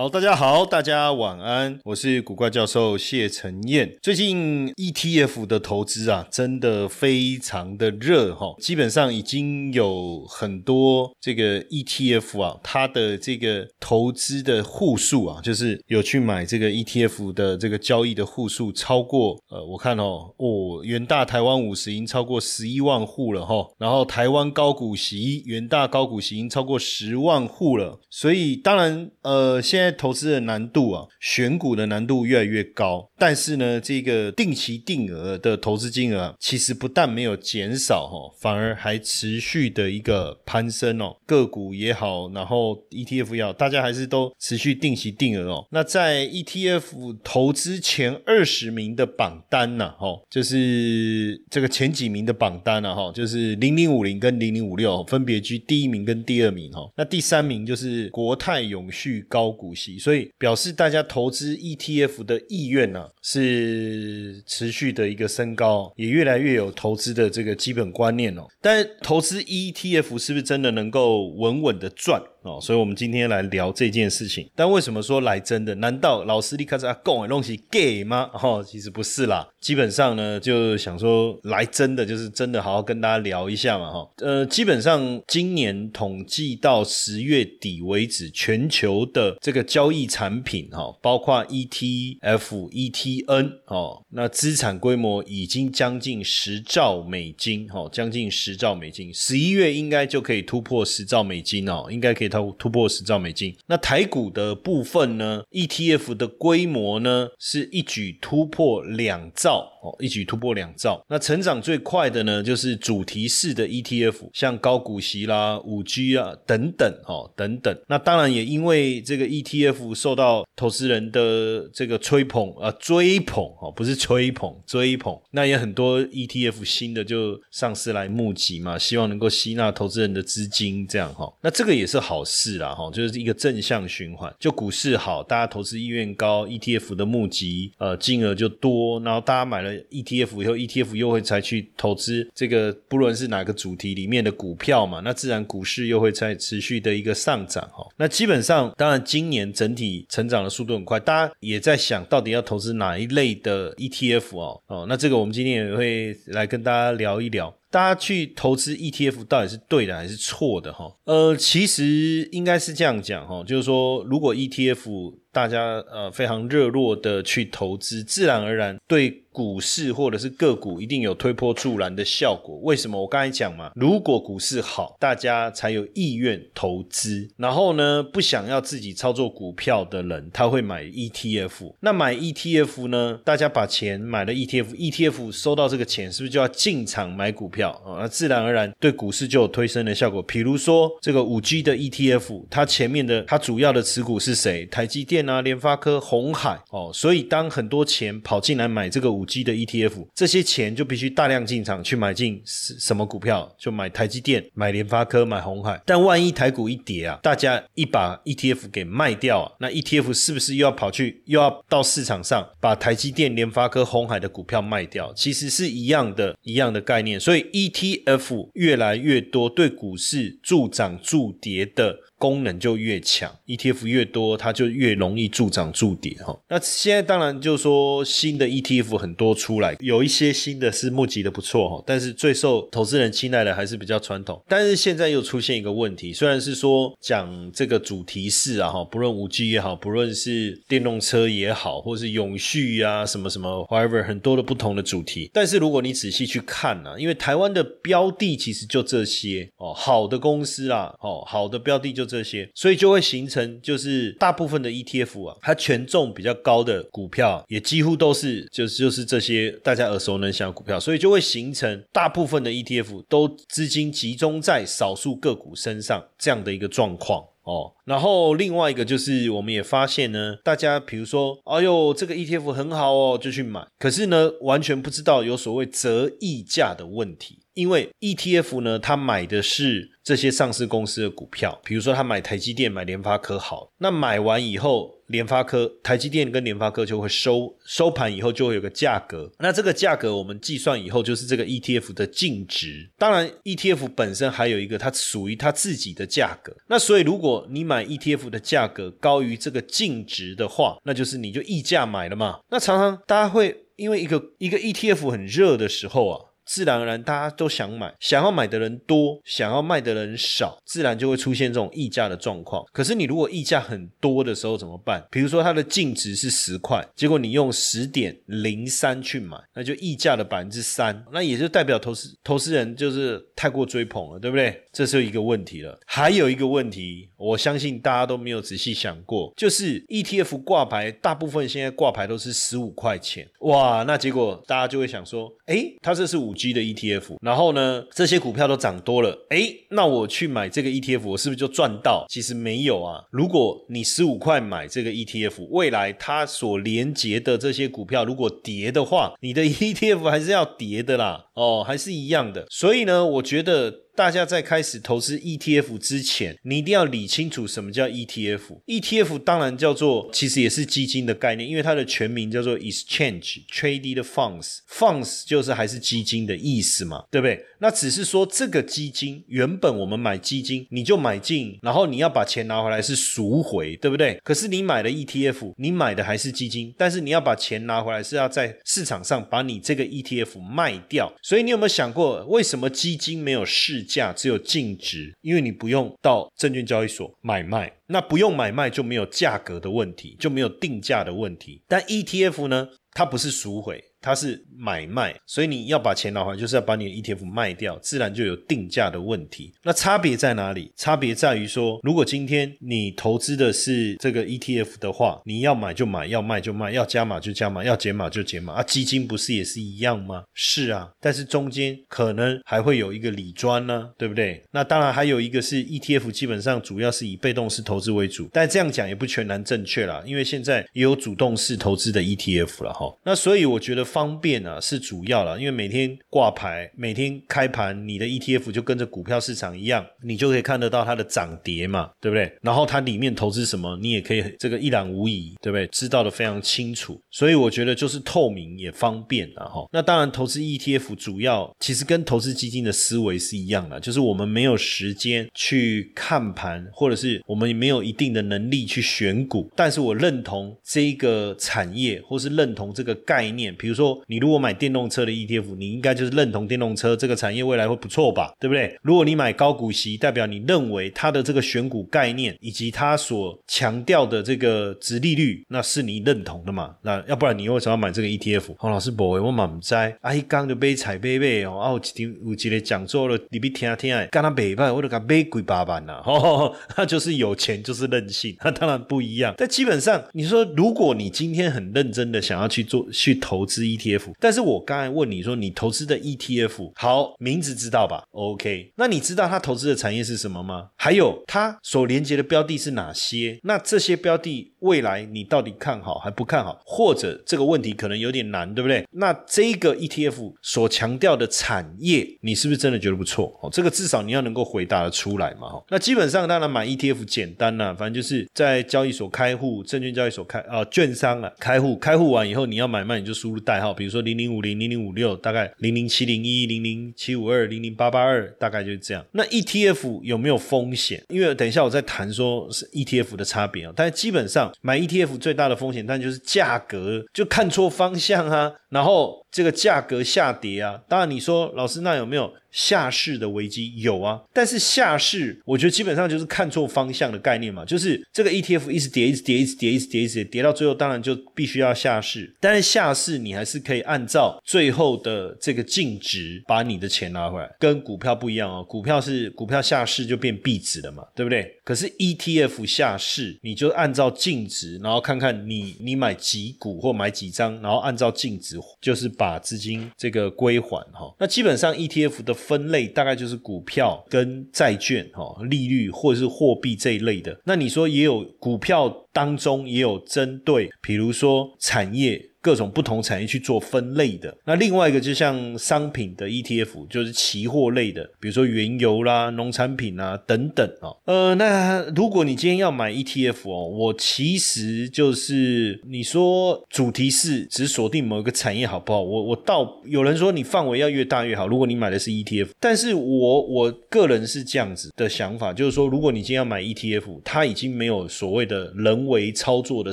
好，大家好，大家晚安，我是古怪教授谢承彦。最近 ETF 的投资啊，真的非常的热哈，基本上已经有很多这个 ETF 啊，它的这个投资的户数啊，就是有去买这个 ETF 的这个交易的户数超过呃，我看哦，哦，元大台湾五十已经超过十一万户了哈，然后台湾高股息元大高股息已经超过十万户了，所以当然呃，现在。投资的难度啊，选股的难度越来越高，但是呢，这个定期定额的投资金额其实不但没有减少哈，反而还持续的一个攀升哦。个股也好，然后 ETF 也好，大家还是都持续定期定额哦。那在 ETF 投资前二十名的榜单呢，哈，就是这个前几名的榜单呢，哈，就是零零五零跟零零五六分别居第一名跟第二名哈。那第三名就是国泰永续高股。所以表示大家投资 ETF 的意愿呢是持续的一个升高，也越来越有投资的这个基本观念哦。但投资 ETF 是不是真的能够稳稳的赚？哦，所以我们今天来聊这件事情。但为什么说来真的？难道老师立刻在讲的东西 gay 吗？哦，其实不是啦。基本上呢，就想说来真的，就是真的好好跟大家聊一下嘛。哈，呃，基本上今年统计到十月底为止，全球的这个交易产品哈，包括 ETF、ETN 哦，那资产规模已经将近十兆美金，哈，将近十兆美金。十一月应该就可以突破十兆美金哦，应该可以。它突破十兆美金，那台股的部分呢？ETF 的规模呢，是一举突破两兆哦，一举突破两兆。那成长最快的呢，就是主题式的 ETF，像高股息啦、五 G 啊等等哦，等等。那当然也因为这个 ETF 受到投资人的这个吹捧啊追捧哦，不是吹捧追捧。那也很多 ETF 新的就上市来募集嘛，希望能够吸纳投资人的资金，这样哈。那这个也是好。事啦哈，就是一个正向循环。就股市好，大家投资意愿高，ETF 的募集呃金额就多，然后大家买了 ETF 以后，ETF 又会采取投资这个不论是哪个主题里面的股票嘛，那自然股市又会在持续的一个上涨哈。那基本上，当然今年整体成长的速度很快，大家也在想到底要投资哪一类的 ETF 哦哦，那这个我们今天也会来跟大家聊一聊。大家去投资 ETF 到底是对的还是错的哈？呃，其实应该是这样讲哈，就是说如果 ETF 大家呃非常热络的去投资，自然而然对。股市或者是个股一定有推波助澜的效果。为什么？我刚才讲嘛，如果股市好，大家才有意愿投资。然后呢，不想要自己操作股票的人，他会买 ETF。那买 ETF 呢？大家把钱买了 ETF，ETF 收到这个钱，是不是就要进场买股票啊？那自然而然对股市就有推升的效果。比如说这个五 G 的 ETF，它前面的它主要的持股是谁？台积电啊、联发科、红海哦。所以当很多钱跑进来买这个。五 G 的 ETF，这些钱就必须大量进场去买进什么股票？就买台积电、买联发科、买红海。但万一台股一跌啊，大家一把 ETF 给卖掉啊，那 ETF 是不是又要跑去又要到市场上把台积电、联发科、红海的股票卖掉？其实是一样的，一样的概念。所以 ETF 越来越多，对股市助涨助跌的。功能就越强，ETF 越多，它就越容易助涨助跌哈。那现在当然就说新的 ETF 很多出来，有一些新的是募集的不错哈，但是最受投资人青睐的还是比较传统。但是现在又出现一个问题，虽然是说讲这个主题式啊哈，不论五 G 也好，不论是电动车也好，或是永续啊什么什么，whatever 很多的不同的主题。但是如果你仔细去看呢，因为台湾的标的其实就这些哦，好的公司啦，哦，好的标的就。这些，所以就会形成就是大部分的 ETF 啊，它权重比较高的股票也几乎都是就是就是这些大家耳熟能详的股票，所以就会形成大部分的 ETF 都资金集中在少数个股身上这样的一个状况。哦，然后另外一个就是，我们也发现呢，大家比如说，哎呦，这个 ETF 很好哦，就去买，可是呢，完全不知道有所谓折溢价的问题。因为 ETF 呢，它买的是这些上市公司的股票，比如说他买台积电、买联发科，好，那买完以后，联发科、台积电跟联发科就会收收盘以后就会有个价格，那这个价格我们计算以后就是这个 ETF 的净值。当然，ETF 本身还有一个它属于它自己的价格。那所以如果你买 ETF 的价格高于这个净值的话，那就是你就溢价买了嘛。那常常大家会因为一个一个 ETF 很热的时候啊。自然而然，大家都想买，想要买的人多，想要卖的人少，自然就会出现这种溢价的状况。可是你如果溢价很多的时候怎么办？比如说它的净值是十块，结果你用十点零三去买，那就溢价的百分之三，那也就代表投资投资人就是太过追捧了，对不对？这是一个问题了。还有一个问题，我相信大家都没有仔细想过，就是 ETF 挂牌，大部分现在挂牌都是十五块钱，哇，那结果大家就会想说，哎，它这是五。G 的 ETF，然后呢，这些股票都涨多了，哎，那我去买这个 ETF，我是不是就赚到？其实没有啊。如果你十五块买这个 ETF，未来它所连接的这些股票如果跌的话，你的 ETF 还是要跌的啦，哦，还是一样的。所以呢，我觉得。大家在开始投资 ETF 之前，你一定要理清楚什么叫 ETF。ETF 当然叫做，其实也是基金的概念，因为它的全名叫做 Exchange Traded Funds。Funds 就是还是基金的意思嘛，对不对？那只是说这个基金原本我们买基金，你就买进，然后你要把钱拿回来是赎回，对不对？可是你买了 ETF，你买的还是基金，但是你要把钱拿回来是要在市场上把你这个 ETF 卖掉。所以你有没有想过，为什么基金没有市？价只有净值，因为你不用到证券交易所买卖，那不用买卖就没有价格的问题，就没有定价的问题。但 ETF 呢，它不是赎回。它是买卖，所以你要把钱拿回来，就是要把你的 ETF 卖掉，自然就有定价的问题。那差别在哪里？差别在于说，如果今天你投资的是这个 ETF 的话，你要买就买，要卖就卖，要加码就加码，要减码就减码啊。基金不是也是一样吗？是啊，但是中间可能还会有一个理专呢，对不对？那当然还有一个是 ETF，基本上主要是以被动式投资为主，但这样讲也不全然正确啦，因为现在也有主动式投资的 ETF 了哈。那所以我觉得。方便啊是主要了，因为每天挂牌，每天开盘，你的 ETF 就跟着股票市场一样，你就可以看得到它的涨跌嘛，对不对？然后它里面投资什么，你也可以这个一览无遗，对不对？知道的非常清楚，所以我觉得就是透明也方便啊哈。那当然，投资 ETF 主要其实跟投资基金的思维是一样的，就是我们没有时间去看盘，或者是我们没有一定的能力去选股，但是我认同这个产业，或是认同这个概念，比如说。说你如果买电动车的 ETF，你应该就是认同电动车这个产业未来会不错吧，对不对？如果你买高股息，代表你认为它的这个选股概念以及它所强调的这个值利率，那是你认同的嘛？那要不然你为什么要买这个 ETF？黄老师不会，我满在啊一刚就买彩贝贝哦，啊有一天有一个讲座了，你别听听，干他北派我都给买贵八万呐，那就是有钱就是任性，那当然不一样。但基本上你说，如果你今天很认真的想要去做去投资。ETF，但是我刚才问你说，你投资的 ETF 好名字知道吧？OK，那你知道他投资的产业是什么吗？还有他所连接的标的是哪些？那这些标的未来你到底看好还不看好？或者这个问题可能有点难，对不对？那这个 ETF 所强调的产业，你是不是真的觉得不错？哦，这个至少你要能够回答的出来嘛？哈，那基本上当然买 ETF 简单啦，反正就是在交易所开户，证券交易所开啊，券商啊开户，开户完以后你要买卖你就输入代。号，比如说零零五零零零五六，大概零零七零一零零七五二零零八八二，大概就是这样。那 ETF 有没有风险？因为等一下我再谈说是 ETF 的差别啊。但是基本上买 ETF 最大的风险，但就是价格就看错方向啊，然后这个价格下跌啊。当然你说老师那有没有下市的危机有啊，但是下市我觉得基本上就是看错方向的概念嘛，就是这个 ETF 一直跌，一直跌，一直跌，一直跌，一直跌，跌到最后当然就必须要下市。但是下市你还是可以按照最后的这个净值把你的钱拿回来，跟股票不一样哦。股票是股票下市就变币值了嘛，对不对？可是 ETF 下市你就按照净值，然后看看你你买几股或买几张，然后按照净值就是把资金这个归还哈。那基本上 ETF 的。分类大概就是股票跟债券哈，利率或者是货币这一类的。那你说也有股票当中也有针对，比如说产业。各种不同产业去做分类的，那另外一个就像商品的 ETF，就是期货类的，比如说原油啦、农产品啊等等哦。呃，那如果你今天要买 ETF 哦，我其实就是你说主题是只锁定某一个产业好不好？我我倒有人说你范围要越大越好。如果你买的是 ETF，但是我我个人是这样子的想法，就是说如果你今天要买 ETF，它已经没有所谓的人为操作的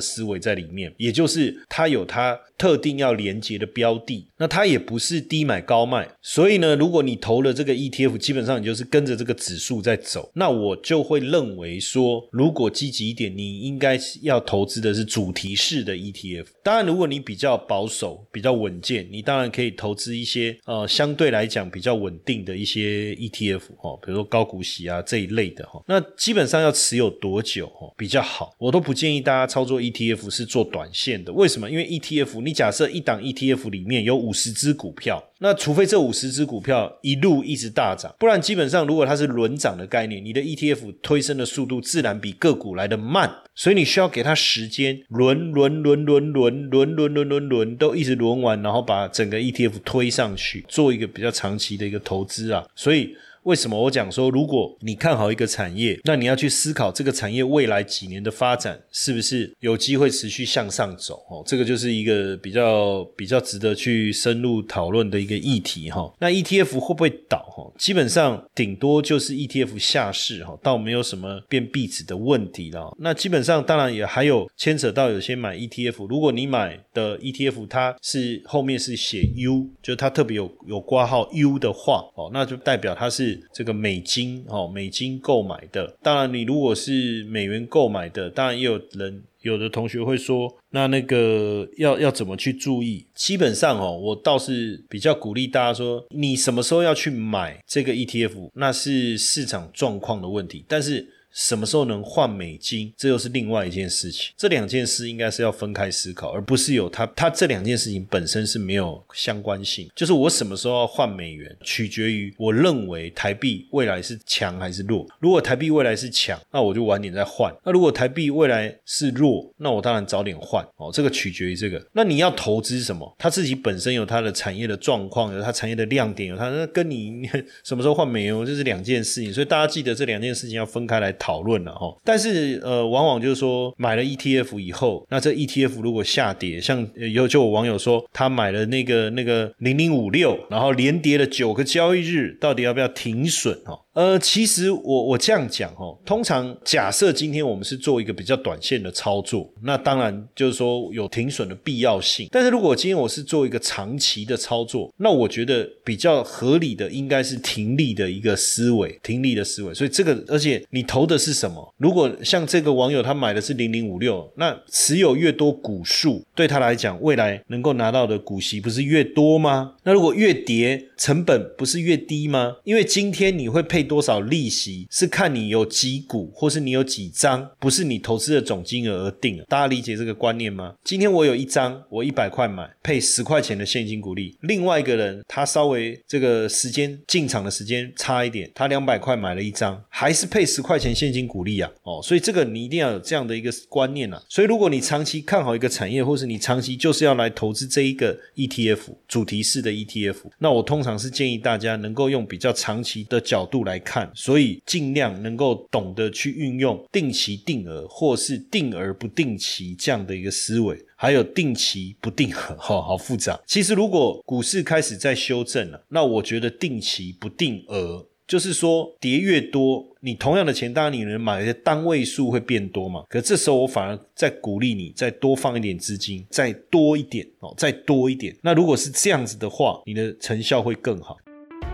思维在里面，也就是它有它。特定要连接的标的，那它也不是低买高卖，所以呢，如果你投了这个 ETF，基本上你就是跟着这个指数在走。那我就会认为说，如果积极一点，你应该要投资的是主题式的 ETF。当然，如果你比较保守、比较稳健，你当然可以投资一些呃相对来讲比较稳定的一些 ETF 哦，比如说高股息啊这一类的哈。那基本上要持有多久哦比较好？我都不建议大家操作 ETF 是做短线的。为什么？因为 ETF。你假设一档 ETF 里面有五五十只股票，那除非这五十只股票一路一直大涨，不然基本上如果它是轮涨的概念，你的 ETF 推升的速度自然比个股来的慢，所以你需要给它时间轮轮轮轮轮轮轮轮轮轮都一直轮完，然后把整个 ETF 推上去，做一个比较长期的一个投资啊，所以。为什么我讲说，如果你看好一个产业，那你要去思考这个产业未来几年的发展是不是有机会持续向上走？哦，这个就是一个比较比较值得去深入讨论的一个议题哈。那 ETF 会不会倒？哈，基本上顶多就是 ETF 下市哈，倒没有什么变币值的问题了。那基本上当然也还有牵扯到有些买 ETF，如果你买的 ETF 它是后面是写 U，就是它特别有有挂号 U 的话，哦，那就代表它是。这个美金哦，美金购买的，当然你如果是美元购买的，当然也有人有的同学会说，那那个要要怎么去注意？基本上哦，我倒是比较鼓励大家说，你什么时候要去买这个 ETF，那是市场状况的问题，但是。什么时候能换美金，这又是另外一件事情。这两件事应该是要分开思考，而不是有它。它这两件事情本身是没有相关性。就是我什么时候要换美元，取决于我认为台币未来是强还是弱。如果台币未来是强，那我就晚点再换。那如果台币未来是弱，那我当然早点换。哦，这个取决于这个。那你要投资什么？它自己本身有它的产业的状况，有它产业的亮点，有它那跟你 什么时候换美元，这是两件事情。所以大家记得这两件事情要分开来讨。讨论了哈，但是呃，往往就是说买了 ETF 以后，那这 ETF 如果下跌，像有就有网友说他买了那个那个零零五六，然后连跌了九个交易日，到底要不要停损哈？呃，其实我我这样讲哦，通常假设今天我们是做一个比较短线的操作，那当然就是说有停损的必要性。但是如果今天我是做一个长期的操作，那我觉得比较合理的应该是停利的一个思维，停利的思维。所以这个，而且你投的是什么？如果像这个网友他买的是零零五六，那持有越多股数，对他来讲，未来能够拿到的股息不是越多吗？那如果越跌，成本不是越低吗？因为今天你会配。多少利息是看你有几股，或是你有几张，不是你投资的总金额而定。大家理解这个观念吗？今天我有一张，我一百块买，配十块钱的现金股利。另外一个人他稍微这个时间进场的时间差一点，他两百块买了一张，还是配十块钱现金股利啊？哦，所以这个你一定要有这样的一个观念啊。所以如果你长期看好一个产业，或是你长期就是要来投资这一个 ETF 主题式的 ETF，那我通常是建议大家能够用比较长期的角度来。看，所以尽量能够懂得去运用定期定额，或是定而不定期这样的一个思维，还有定期不定额，哈，好复杂。其实如果股市开始在修正了，那我觉得定期不定额，就是说跌越多，你同样的钱，当然你能买的单位数会变多嘛。可这时候我反而在鼓励你再多放一点资金，再多一点哦，再多一点。那如果是这样子的话，你的成效会更好。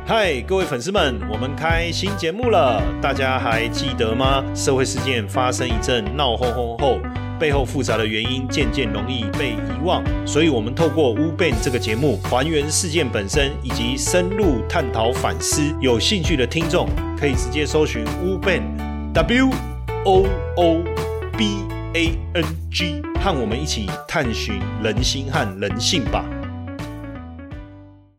嗨，各位粉丝们，我们开新节目了，大家还记得吗？社会事件发生一阵闹哄哄后，背后复杂的原因渐渐容易被遗忘，所以我们透过乌 Ben 这个节目，还原事件本身，以及深入探讨反思。有兴趣的听众可以直接搜寻乌 Ben W O O B A N G，和我们一起探寻人心和人性吧。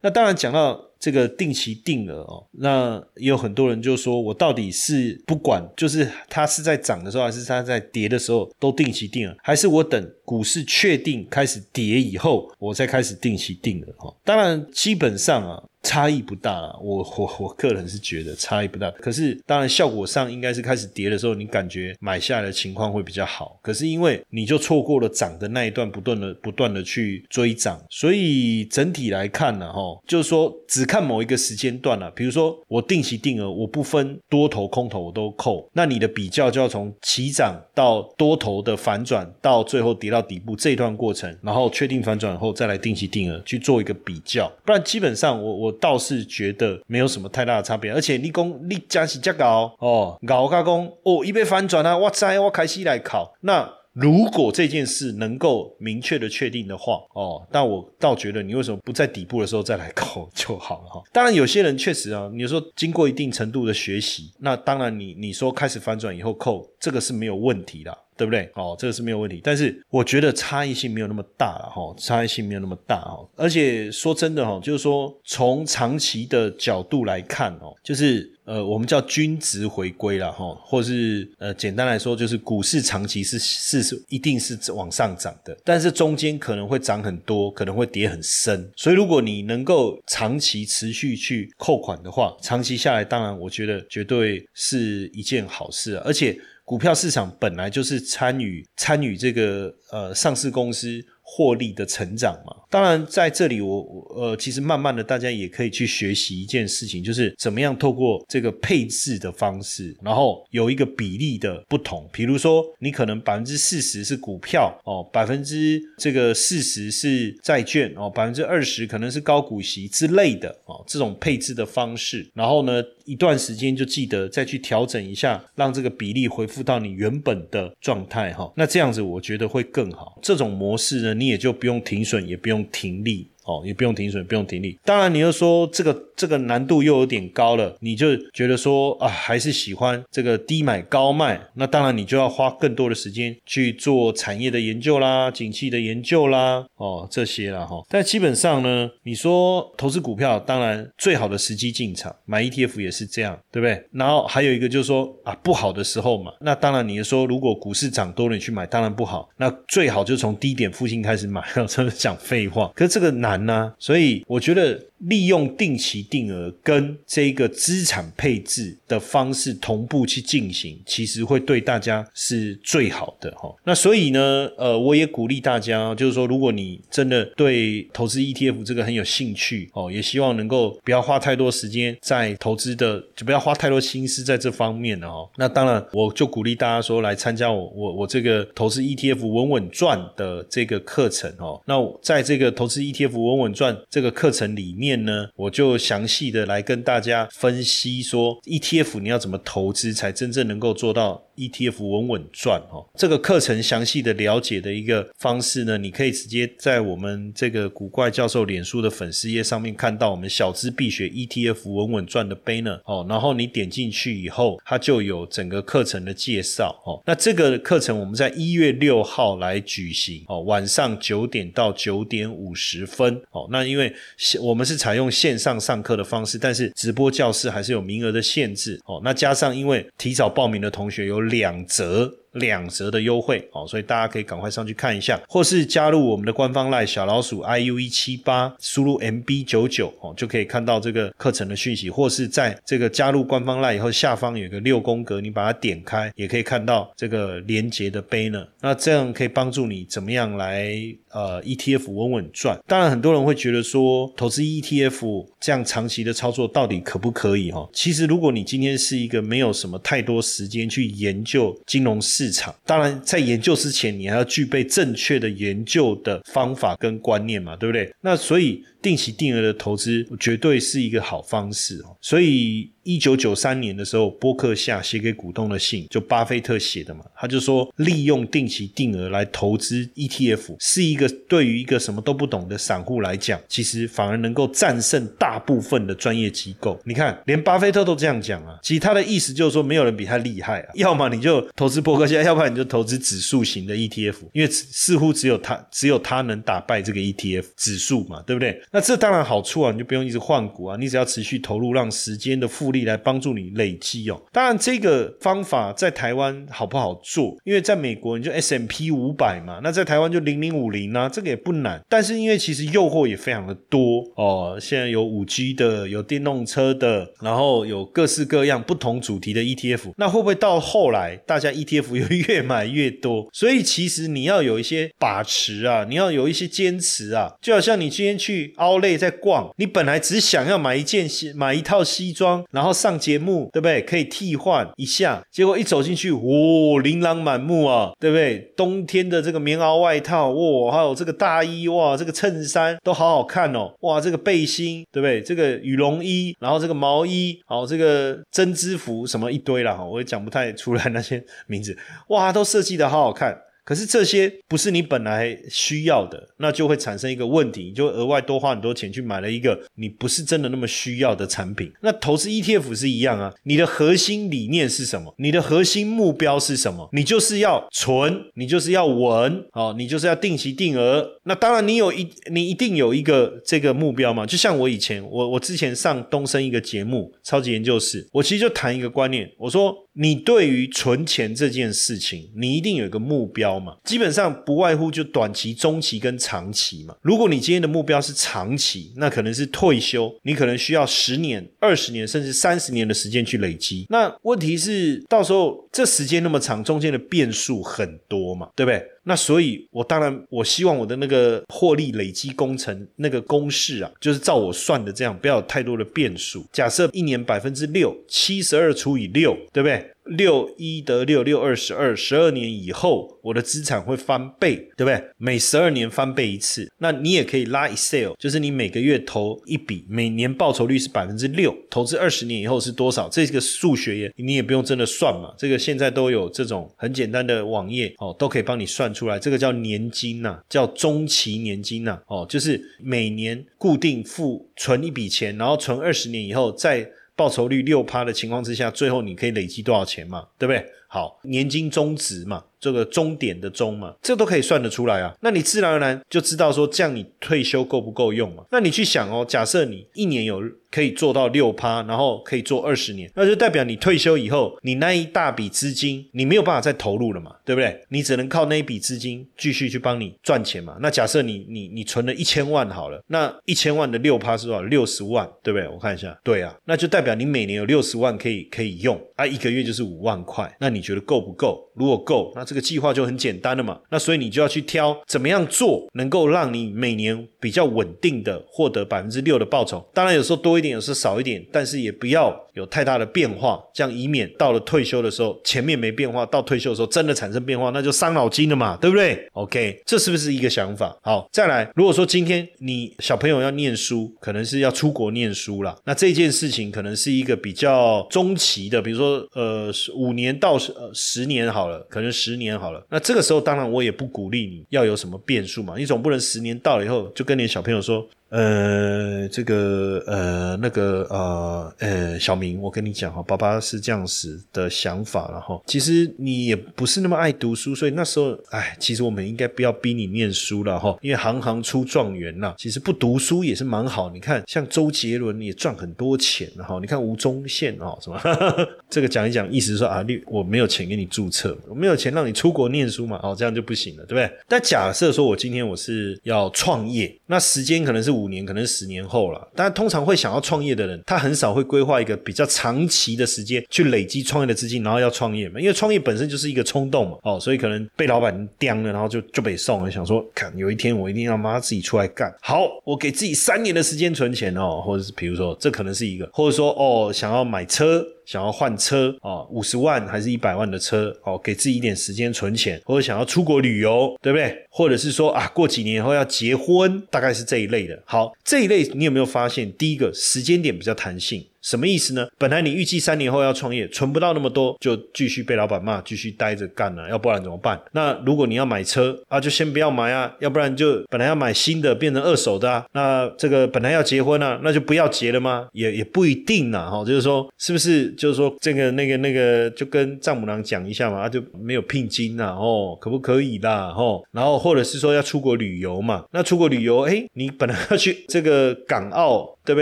那当然讲到。这个定期定额哦，那也有很多人就说，我到底是不管，就是它是在涨的时候，还是它在跌的时候都定期定额，还是我等股市确定开始跌以后，我再开始定期定额哈？当然，基本上啊。差异不大啊，我我我个人是觉得差异不大。可是当然效果上应该是开始跌的时候，你感觉买下来的情况会比较好。可是因为你就错过了涨的那一段，不断的不断的去追涨，所以整体来看呢，哈，就是说只看某一个时间段了。比如说我定期定额，我不分多头空头我都扣，那你的比较就要从起涨到多头的反转，到最后跌到底部这一段过程，然后确定反转后再来定期定额去做一个比较。不然基本上我我。倒是觉得没有什么太大的差别，而且你讲你加是加高哦，高加工哦，一被翻转啊，哇塞，我开始来考。那如果这件事能够明确的确定的话，哦，但我倒觉得你为什么不在底部的时候再来扣就好了哈。当然有些人确实啊，你说经过一定程度的学习，那当然你你说开始反转以后扣，这个是没有问题的。对不对？哦，这个是没有问题，但是我觉得差异性没有那么大了哈，差异性没有那么大哈。而且说真的哈，就是说从长期的角度来看哦，就是呃，我们叫均值回归了哈，或是呃，简单来说就是股市长期是是是一定是往上涨的，但是中间可能会涨很多，可能会跌很深。所以如果你能够长期持续去扣款的话，长期下来，当然我觉得绝对是一件好事，而且。股票市场本来就是参与参与这个呃上市公司。获利的成长嘛，当然在这里我呃，其实慢慢的大家也可以去学习一件事情，就是怎么样透过这个配置的方式，然后有一个比例的不同。比如说，你可能百分之四十是股票哦，百分之这个四十是债券哦，百分之二十可能是高股息之类的哦，这种配置的方式。然后呢，一段时间就记得再去调整一下，让这个比例恢复到你原本的状态哈。那这样子我觉得会更好。这种模式呢。你也就不用停损，也不用停利。哦，也不用停损，不用停利。当然，你又说这个这个难度又有点高了，你就觉得说啊，还是喜欢这个低买高卖。那当然，你就要花更多的时间去做产业的研究啦、景气的研究啦，哦，这些啦哈。但基本上呢，你说投资股票，当然最好的时机进场买 ETF 也是这样，对不对？然后还有一个就是说啊，不好的时候嘛，那当然你说如果股市涨多了你去买，当然不好。那最好就从低点附近开始买，真的讲废话。可是这个难。呢，所以我觉得。利用定期定额跟这个资产配置的方式同步去进行，其实会对大家是最好的哈。那所以呢，呃，我也鼓励大家，就是说，如果你真的对投资 ETF 这个很有兴趣哦，也希望能够不要花太多时间在投资的，就不要花太多心思在这方面哦。那当然，我就鼓励大家说来参加我我我这个投资 ETF 稳稳赚的这个课程哦。那在这个投资 ETF 稳稳赚这个课程里面。呢，我就详细的来跟大家分析说，ETF 你要怎么投资才真正能够做到。ETF 稳稳赚哦，这个课程详细的了解的一个方式呢，你可以直接在我们这个古怪教授脸书的粉丝页上面看到我们小资必学 ETF 稳稳赚的 banner 哦，然后你点进去以后，它就有整个课程的介绍哦。那这个课程我们在一月六号来举行哦，晚上九点到九点五十分哦。那因为我们是采用线上上课的方式，但是直播教室还是有名额的限制哦。那加上因为提早报名的同学有。两折。两折的优惠哦，所以大家可以赶快上去看一下，或是加入我们的官方赖小老鼠 iu 一七八，输入 mb 九九哦，就可以看到这个课程的讯息，或是在这个加入官方赖以后，下方有个六宫格，你把它点开，也可以看到这个连接的 banner，那这样可以帮助你怎么样来呃 ETF 稳稳赚。当然，很多人会觉得说，投资 ETF 这样长期的操作到底可不可以哈？其实，如果你今天是一个没有什么太多时间去研究金融市，市场。当然，在研究之前，你还要具备正确的研究的方法跟观念嘛，对不对？那所以定期定额的投资绝对是一个好方式哦。所以。一九九三年的时候，波克夏写给股东的信，就巴菲特写的嘛，他就说，利用定期定额来投资 ETF，是一个对于一个什么都不懂的散户来讲，其实反而能够战胜大部分的专业机构。你看，连巴菲特都这样讲啊，其实他的意思就是说，没有人比他厉害啊。要么你就投资波克夏，要不然你就投资指数型的 ETF，因为似乎只有他，只有他能打败这个 ETF 指数嘛，对不对？那这当然好处啊，你就不用一直换股啊，你只要持续投入，让时间的复。力来帮助你累积哦。当然，这个方法在台湾好不好做？因为在美国你就 S M P 五百嘛，那在台湾就零零五零啊，这个也不难。但是因为其实诱惑也非常的多哦，现在有五 G 的，有电动车的，然后有各式各样不同主题的 E T F。那会不会到后来大家 E T F 又越买越多？所以其实你要有一些把持啊，你要有一些坚持啊。就好像你今天去 out 类在逛，你本来只想要买一件西买一套西装，然后。然后上节目，对不对？可以替换一下，结果一走进去，哇，琳琅满目啊，对不对？冬天的这个棉袄外套，哇，还有这个大衣，哇，这个衬衫都好好看哦，哇，这个背心，对不对？这个羽绒衣，然后这个毛衣，好，这个针织服，什么一堆了哈，我也讲不太出来那些名字，哇，都设计的好好看。可是这些不是你本来需要的，那就会产生一个问题，你就额外多花很多钱去买了一个你不是真的那么需要的产品。那投资 ETF 是一样啊，你的核心理念是什么？你的核心目标是什么？你就是要存，你就是要稳，哦，你就是要定期定额。那当然，你有一你一定有一个这个目标嘛。就像我以前，我我之前上东升一个节目《超级研究室》，我其实就谈一个观念，我说。你对于存钱这件事情，你一定有一个目标嘛？基本上不外乎就短期、中期跟长期嘛。如果你今天的目标是长期，那可能是退休，你可能需要十年、二十年甚至三十年的时间去累积。那问题是，到时候这时间那么长，中间的变数很多嘛，对不对？那所以，我当然我希望我的那个获利累积工程那个公式啊，就是照我算的这样，不要有太多的变数。假设一年百分之六，七十二除以六，对不对？六一得六，六二十二，十二年以后，我的资产会翻倍，对不对？每十二年翻倍一次。那你也可以拉 Excel，就是你每个月投一笔，每年报酬率是百分之六，投资二十年以后是多少？这个数学也你也不用真的算嘛，这个现在都有这种很简单的网页哦，都可以帮你算。出来，这个叫年金呐，叫中期年金呐，哦，就是每年固定付存一笔钱，然后存二十年以后，再报酬率六趴的情况之下，最后你可以累积多少钱嘛，对不对？好，年金终值嘛，这个终点的终嘛，这都可以算得出来啊。那你自然而然就知道说，这样你退休够不够用嘛？那你去想哦，假设你一年有。可以做到六趴，然后可以做二十年，那就代表你退休以后，你那一大笔资金，你没有办法再投入了嘛，对不对？你只能靠那一笔资金继续去帮你赚钱嘛。那假设你你你存了一千万好了，那一千万的六趴是多少？六十万，对不对？我看一下，对啊，那就代表你每年有六十万可以可以用啊，一个月就是五万块。那你觉得够不够？如果够，那这个计划就很简单了嘛。那所以你就要去挑怎么样做，能够让你每年比较稳定的获得百分之六的报酬。当然有时候多一点。有时候少一点，但是也不要有太大的变化，这样以免到了退休的时候前面没变化，到退休的时候真的产生变化，那就伤脑筋了嘛，对不对？OK，这是不是一个想法？好，再来，如果说今天你小朋友要念书，可能是要出国念书了，那这件事情可能是一个比较中期的，比如说呃五年到呃十年好了，可能十十年好了，那这个时候当然我也不鼓励你要有什么变数嘛，你总不能十年到了以后就跟你小朋友说。呃，这个呃，那个呃呃，小明，我跟你讲哈，爸爸是这样子的想法，然后其实你也不是那么爱读书，所以那时候，哎，其实我们应该不要逼你念书了哈，因为行行出状元呐，其实不读书也是蛮好。你看，像周杰伦也赚很多钱哈，你看吴宗宪哦，什么 这个讲一讲，意思是说啊，你我没有钱给你注册，我没有钱让你出国念书嘛，哦，这样就不行了，对不对？但假设说我今天我是要创业，那时间可能是。五五年可能十年后了，但通常会想要创业的人，他很少会规划一个比较长期的时间去累积创业的资金，然后要创业嘛。因为创业本身就是一个冲动嘛，哦，所以可能被老板刁了，然后就就被送了，想说，看有一天我一定要妈自己出来干。好，我给自己三年的时间存钱哦，或者是比如说这可能是一个，或者说哦想要买车。想要换车啊，五十万还是一百万的车哦，给自己一点时间存钱，或者想要出国旅游，对不对？或者是说啊，过几年以后要结婚，大概是这一类的。好，这一类你有没有发现？第一个时间点比较弹性。什么意思呢？本来你预计三年后要创业，存不到那么多，就继续被老板骂，继续待着干了，要不然怎么办？那如果你要买车啊，就先不要买啊，要不然就本来要买新的变成二手的啊。那这个本来要结婚啊，那就不要结了吗？也也不一定呐，哈，就是说是不是？就是说这个那个那个，就跟丈母娘讲一下嘛，就没有聘金呐，哦，可不可以啦，哦，然后或者是说要出国旅游嘛，那出国旅游，哎，你本来要去这个港澳，对不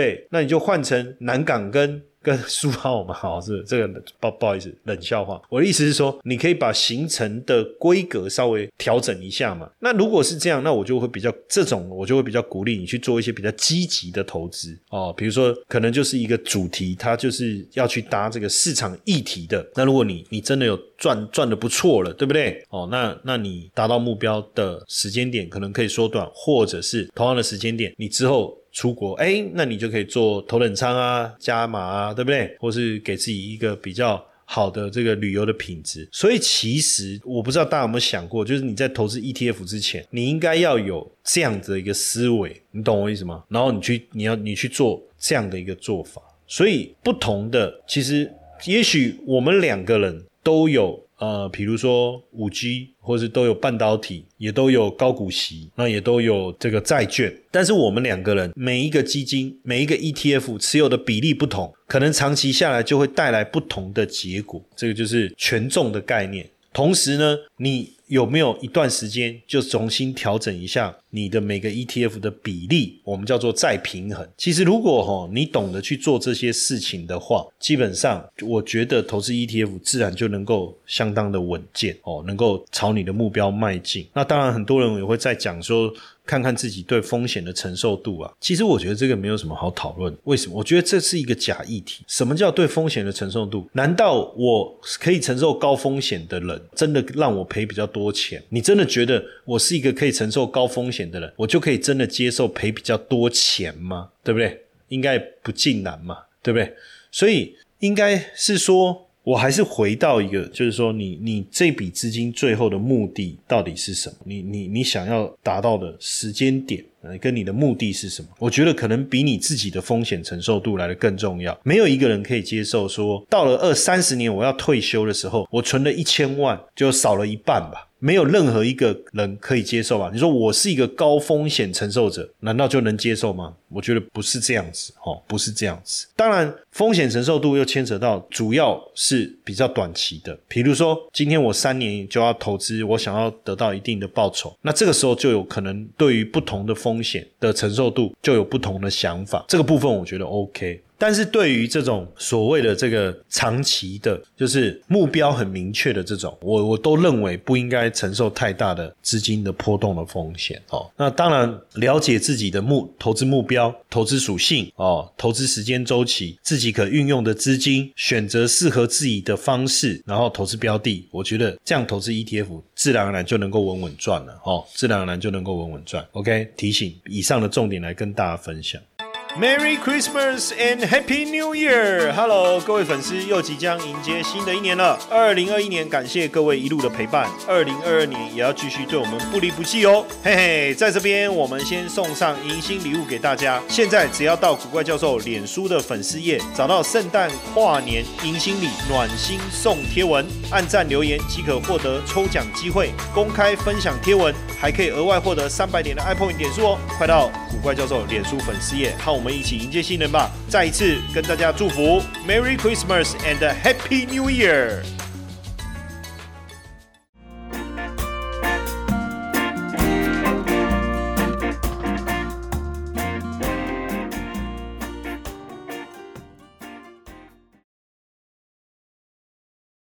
对？那你就换成南港。跟跟苏澳嘛，好是这个不不好意思，冷笑话。我的意思是说，你可以把行程的规格稍微调整一下嘛。那如果是这样，那我就会比较这种，我就会比较鼓励你去做一些比较积极的投资哦。比如说，可能就是一个主题，它就是要去搭这个市场议题的。那如果你你真的有赚赚的不错了，对不对？哦，那那你达到目标的时间点可能可以缩短，或者是同样的时间点，你之后。出国，哎，那你就可以做头等舱啊，加码啊，对不对？或是给自己一个比较好的这个旅游的品质。所以其实我不知道大家有没有想过，就是你在投资 ETF 之前，你应该要有这样子的一个思维，你懂我意思吗？然后你去，你要你去做这样的一个做法。所以不同的，其实也许我们两个人都有。呃，比如说五 G，或是都有半导体，也都有高股息，那也都有这个债券。但是我们两个人每一个基金、每一个 ETF 持有的比例不同，可能长期下来就会带来不同的结果。这个就是权重的概念。同时呢，你有没有一段时间就重新调整一下你的每个 ETF 的比例？我们叫做再平衡。其实如果哈你懂得去做这些事情的话，基本上我觉得投资 ETF 自然就能够相当的稳健哦，能够朝你的目标迈进。那当然很多人也会在讲说。看看自己对风险的承受度啊，其实我觉得这个没有什么好讨论。为什么？我觉得这是一个假议题。什么叫对风险的承受度？难道我可以承受高风险的人，真的让我赔比较多钱？你真的觉得我是一个可以承受高风险的人，我就可以真的接受赔比较多钱吗？对不对？应该不尽然嘛，对不对？所以应该是说。我还是回到一个，就是说，你你这笔资金最后的目的到底是什么？你你你想要达到的时间点，跟你的目的是什么？我觉得可能比你自己的风险承受度来的更重要。没有一个人可以接受说，到了二三十年我要退休的时候，我存了一千万就少了一半吧。没有任何一个人可以接受吧？你说我是一个高风险承受者，难道就能接受吗？我觉得不是这样子，哦，不是这样子。当然，风险承受度又牵扯到，主要是比较短期的。比如说，今天我三年就要投资，我想要得到一定的报酬，那这个时候就有可能对于不同的风险的承受度就有不同的想法。这个部分我觉得 OK。但是对于这种所谓的这个长期的，就是目标很明确的这种，我我都认为不应该承受太大的资金的波动的风险哦。那当然，了解自己的目投资目标、投资属性哦，投资时间周期、自己可运用的资金，选择适合自己的方式，然后投资标的，我觉得这样投资 ETF 自然而然就能够稳稳赚了哦，自然而然就能够稳稳赚。OK，提醒以上的重点来跟大家分享。Merry Christmas and Happy New Year! Hello，各位粉丝，又即将迎接新的一年了。二零二一年，感谢各位一路的陪伴。二零二二年也要继续对我们不离不弃哦。嘿嘿，在这边我们先送上迎新礼物给大家。现在只要到古怪教授脸书的粉丝页，找到圣诞跨年迎新礼暖心送贴文，按赞留言即可获得抽奖机会。公开分享贴文，还可以额外获得三百点的 iPhone 点数哦。快到古怪教授脸书粉丝页，看我我们一起迎接新人吧！再一次跟大家祝福，Merry Christmas and Happy New Year！